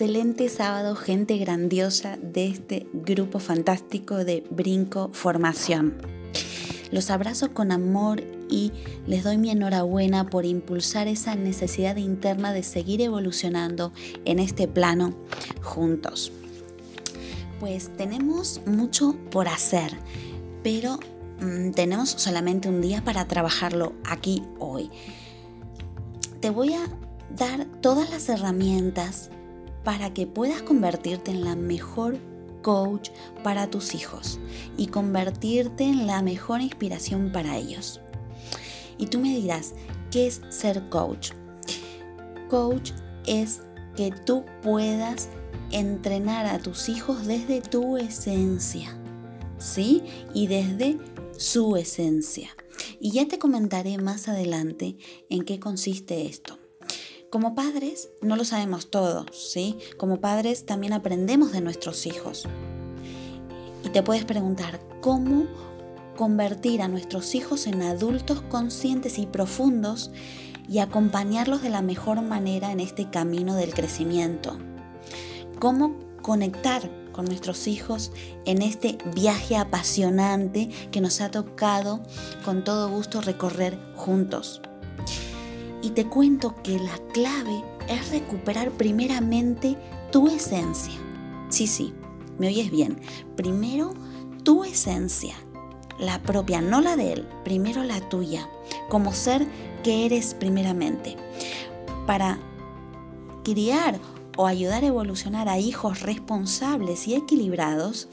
excelente sábado, gente grandiosa de este grupo fantástico de Brinco Formación. Los abrazo con amor y les doy mi enhorabuena por impulsar esa necesidad interna de seguir evolucionando en este plano juntos. Pues tenemos mucho por hacer, pero mm, tenemos solamente un día para trabajarlo aquí hoy. Te voy a dar todas las herramientas para que puedas convertirte en la mejor coach para tus hijos y convertirte en la mejor inspiración para ellos. Y tú me dirás, ¿qué es ser coach? Coach es que tú puedas entrenar a tus hijos desde tu esencia, ¿sí? Y desde su esencia. Y ya te comentaré más adelante en qué consiste esto. Como padres no lo sabemos todo, ¿sí? Como padres también aprendemos de nuestros hijos. Y te puedes preguntar, ¿cómo convertir a nuestros hijos en adultos conscientes y profundos y acompañarlos de la mejor manera en este camino del crecimiento? ¿Cómo conectar con nuestros hijos en este viaje apasionante que nos ha tocado con todo gusto recorrer juntos? Y te cuento que la clave es recuperar primeramente tu esencia. Sí, sí, me oyes bien. Primero tu esencia, la propia, no la de él, primero la tuya, como ser que eres primeramente. Para criar o ayudar a evolucionar a hijos responsables y equilibrados,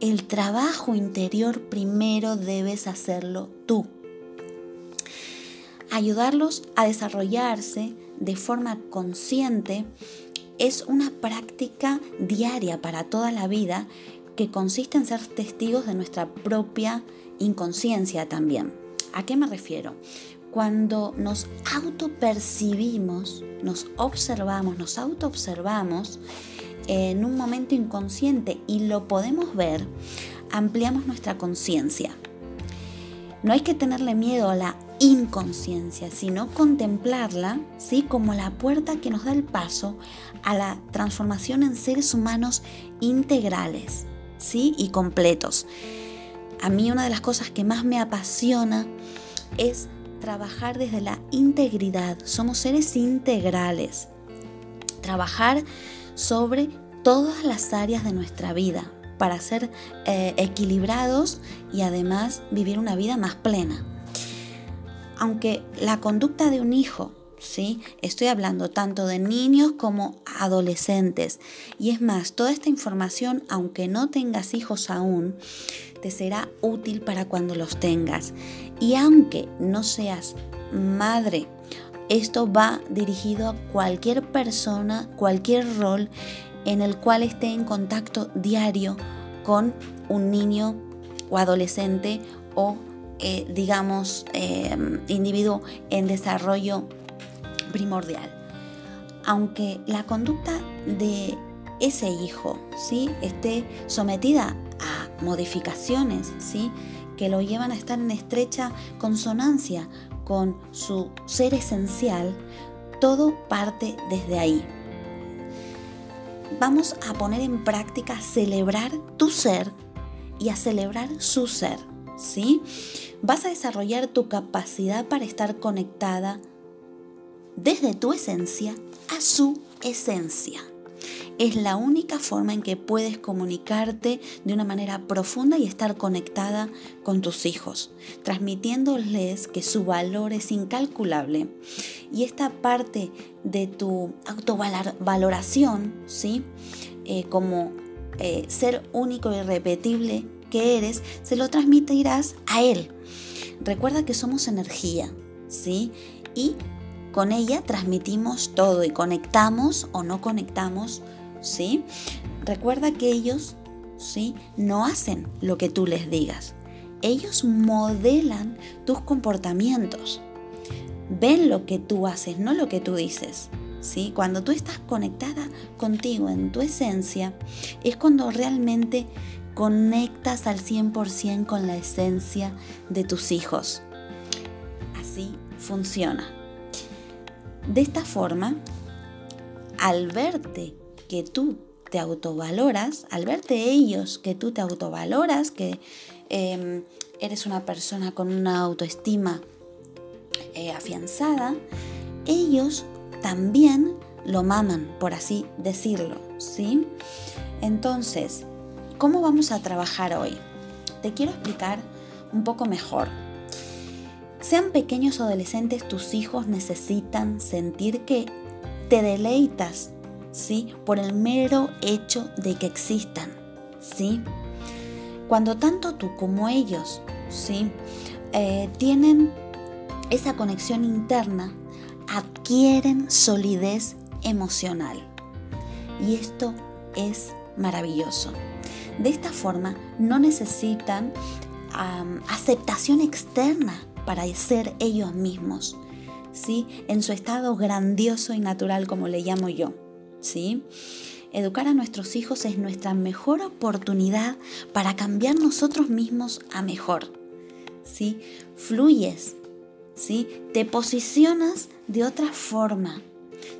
el trabajo interior primero debes hacerlo tú ayudarlos a desarrollarse de forma consciente es una práctica diaria para toda la vida que consiste en ser testigos de nuestra propia inconsciencia también. ¿A qué me refiero? Cuando nos autopercibimos, nos observamos, nos autoobservamos en un momento inconsciente y lo podemos ver, ampliamos nuestra conciencia. No hay que tenerle miedo a la inconsciencia, sino contemplarla ¿sí? como la puerta que nos da el paso a la transformación en seres humanos integrales ¿sí? y completos. A mí una de las cosas que más me apasiona es trabajar desde la integridad. Somos seres integrales. Trabajar sobre todas las áreas de nuestra vida para ser eh, equilibrados y además vivir una vida más plena aunque la conducta de un hijo, ¿sí? Estoy hablando tanto de niños como adolescentes. Y es más, toda esta información, aunque no tengas hijos aún, te será útil para cuando los tengas. Y aunque no seas madre, esto va dirigido a cualquier persona, cualquier rol en el cual esté en contacto diario con un niño o adolescente o eh, digamos, eh, individuo en desarrollo primordial. Aunque la conducta de ese hijo ¿sí? esté sometida a modificaciones ¿sí? que lo llevan a estar en estrecha consonancia con su ser esencial, todo parte desde ahí. Vamos a poner en práctica celebrar tu ser y a celebrar su ser. ¿Sí? Vas a desarrollar tu capacidad para estar conectada desde tu esencia a su esencia. Es la única forma en que puedes comunicarte de una manera profunda y estar conectada con tus hijos, transmitiéndoles que su valor es incalculable. Y esta parte de tu autovaloración, ¿sí? Eh, como eh, ser único y irrepetible eres, se lo transmitirás a Él. Recuerda que somos energía, ¿sí? Y con ella transmitimos todo y conectamos o no conectamos, ¿sí? Recuerda que ellos, ¿sí? No hacen lo que tú les digas. Ellos modelan tus comportamientos. Ven lo que tú haces, no lo que tú dices. ¿Sí? Cuando tú estás conectada contigo en tu esencia, es cuando realmente conectas al 100% con la esencia de tus hijos. Así funciona. De esta forma, al verte que tú te autovaloras, al verte ellos que tú te autovaloras, que em, eres una persona con una autoestima eh, afianzada, ellos también lo maman, por así decirlo, ¿sí? Entonces, ¿cómo vamos a trabajar hoy? Te quiero explicar un poco mejor. Sean pequeños o adolescentes, tus hijos necesitan sentir que te deleitas, ¿sí? Por el mero hecho de que existan, ¿sí? Cuando tanto tú como ellos, ¿sí? Eh, tienen esa conexión interna, adquieren solidez emocional. Y esto es maravilloso. De esta forma no necesitan aceptación externa para ser ellos mismos, ¿sí? En su estado grandioso y natural como le llamo yo, ¿sí? Educar a nuestros hijos es nuestra mejor oportunidad para cambiar nosotros mismos a mejor, ¿sí? Fluyes, ¿sí? Te posicionas de otra forma,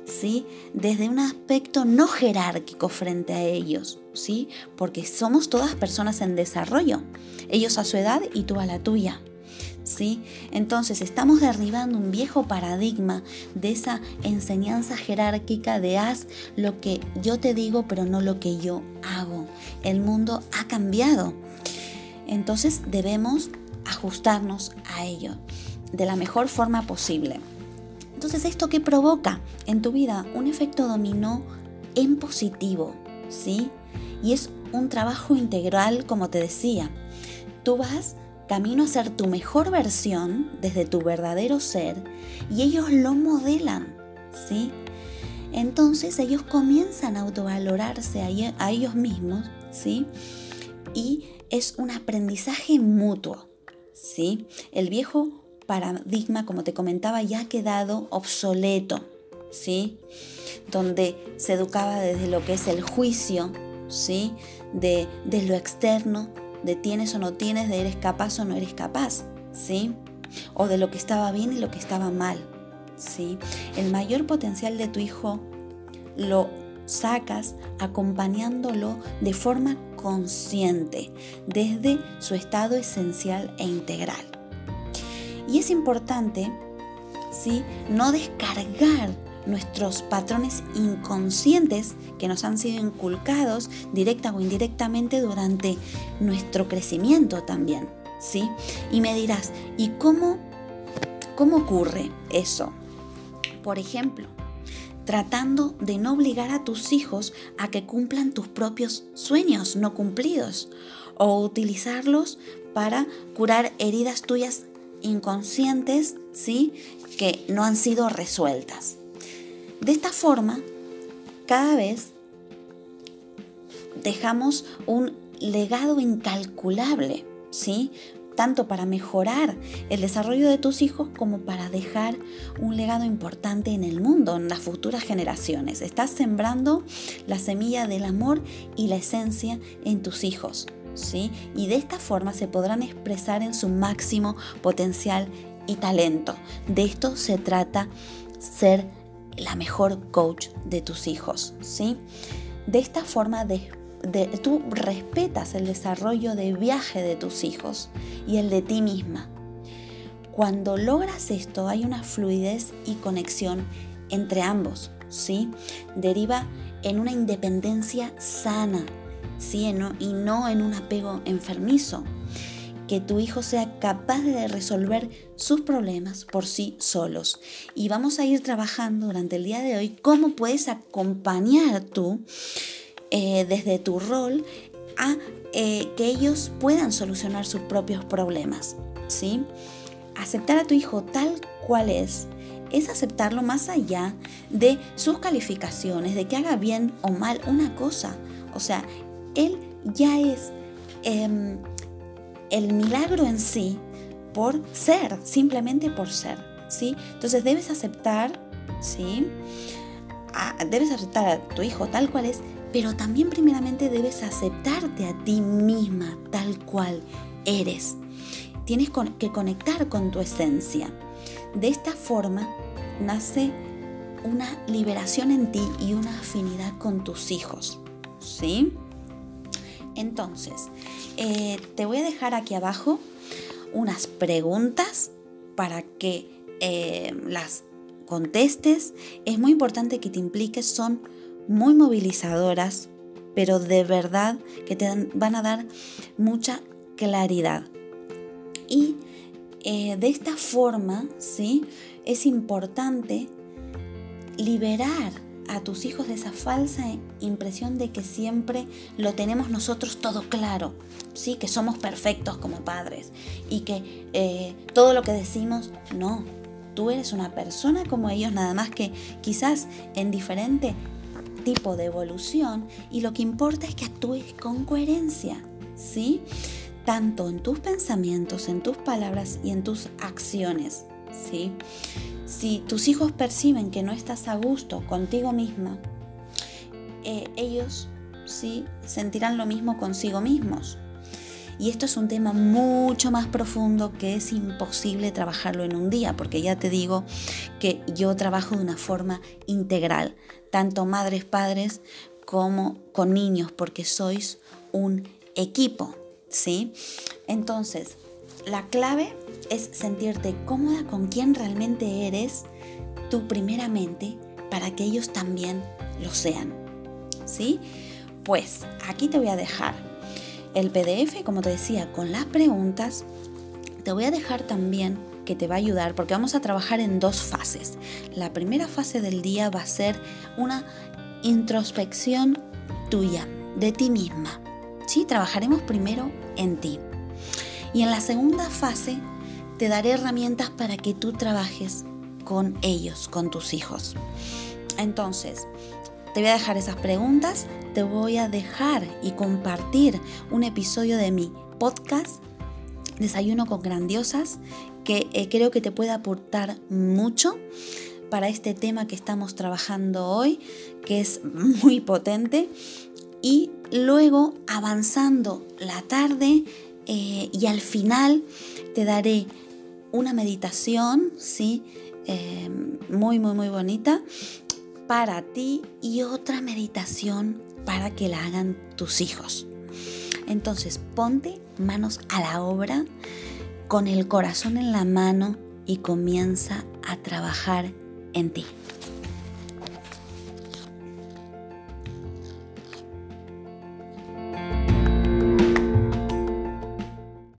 ¿sí? Desde un aspecto no jerárquico frente a ellos, ¿sí? Porque somos todas personas en desarrollo, ellos a su edad y tú a la tuya. ¿Sí? Entonces estamos derribando un viejo paradigma de esa enseñanza jerárquica de haz lo que yo te digo pero no lo que yo hago. El mundo ha cambiado. Entonces debemos ajustarnos a ello de la mejor forma posible. Entonces, ¿esto qué provoca en tu vida? Un efecto dominó en positivo, ¿sí? Y es un trabajo integral, como te decía. Tú vas camino a ser tu mejor versión desde tu verdadero ser y ellos lo modelan, ¿sí? Entonces ellos comienzan a autovalorarse a ellos mismos, ¿sí? Y es un aprendizaje mutuo, ¿sí? El viejo paradigma, como te comentaba, ya ha quedado obsoleto, ¿sí? Donde se educaba desde lo que es el juicio, ¿sí? De, lo externo, de tienes o no tienes, de eres capaz o no eres capaz, ¿sí? O de lo que estaba bien y lo que estaba mal, ¿sí? El mayor potencial de tu hijo lo sacas acompañándolo de forma consciente, desde su estado esencial e integral. Y es importante, ¿sí? No descargar nuestros patrones inconscientes que nos han sido inculcados directa o indirectamente durante nuestro crecimiento también, ¿sí? Y me dirás, ¿y cómo, cómo ocurre eso? Por ejemplo, tratando de no obligar a tus hijos a que cumplan tus propios sueños no cumplidos o utilizarlos para curar heridas tuyas inconscientes, ¿sí? Que no han sido resueltas. De esta forma, cada vez dejamos un legado incalculable, ¿sí? Tanto para mejorar el desarrollo de tus hijos como para dejar un legado importante en el mundo, en las futuras generaciones. Estás sembrando la semilla del amor y la esencia en tus hijos. Y de esta forma se podrán expresar en su máximo potencial y talento. De esto se trata ser la mejor coach de tus hijos, ¿sí? De esta forma tú respetas el desarrollo de viaje de tus hijos y el de ti misma. Cuando logras esto hay una fluidez y conexión entre ambos, ¿sí? Deriva en una independencia sana, ¿sí? y no en un apego enfermizo. Que tu hijo sea capaz de resolver sus problemas por sí solos. Y vamos a ir trabajando durante el día de hoy cómo puedes acompañar tú eh, desde tu rol a eh, que ellos puedan solucionar sus propios problemas. ¿sí? Aceptar a tu hijo tal cual es es aceptarlo más allá de sus calificaciones, de que haga bien o mal una cosa. O sea, él ya es em, el milagro en sí por ser, simplemente por ser, ¿sí? Entonces debes aceptar, ¿sí? debes aceptar a tu hijo tal cual es, pero también primeramente debes aceptarte a ti misma tal cual eres. Tienes que conectar con tu esencia. De esta forma nace una liberación en ti y una afinidad con tus hijos. ¿Sí? Entonces, eh, te voy a dejar aquí abajo unas preguntas para que eh, las contestes. Es muy importante que te impliques, son muy movilizadoras, pero de verdad que te van a dar mucha claridad. Y eh, de esta forma, ¿sí? Es importante liberar a tus hijos de esa falsa impresión de que siempre lo tenemos nosotros todo claro, ¿sí? que somos perfectos como padres y que eh, todo lo que decimos, no, tú eres una persona como ellos, nada más que quizás en diferente tipo de evolución y lo que importa es que actúes con coherencia, ¿sí? Tanto en tus pensamientos, en tus palabras y en tus acciones, ¿sí? Si tus hijos perciben que no estás a gusto contigo misma, eh, ellos sí sentirán lo mismo consigo mismos. Y esto es un tema mucho más profundo que es imposible trabajarlo en un día, porque ya te digo que yo trabajo de una forma integral, tanto madres, padres, como con niños, porque sois un equipo, ¿sí? Entonces, la clave es sentirte cómoda con quien realmente eres tú primeramente para que ellos también lo sean. ¿Sí? Pues aquí te voy a dejar el PDF, como te decía, con las preguntas. Te voy a dejar también que te va a ayudar porque vamos a trabajar en dos fases. La primera fase del día va a ser una introspección tuya, de ti misma. ¿Sí? Trabajaremos primero en ti. Y en la segunda fase te daré herramientas para que tú trabajes con ellos, con tus hijos. Entonces, te voy a dejar esas preguntas, te voy a dejar y compartir un episodio de mi podcast Desayuno con Grandiosas que eh, creo que te puede aportar mucho para este tema que estamos trabajando hoy, que es muy potente. Y luego avanzando la tarde, eh, y al final te daré una meditación, ¿sí? Eh, muy, muy, muy bonita para ti y otra meditación para que la hagan tus hijos. Entonces ponte manos a la obra con el corazón en la mano y comienza a trabajar en ti.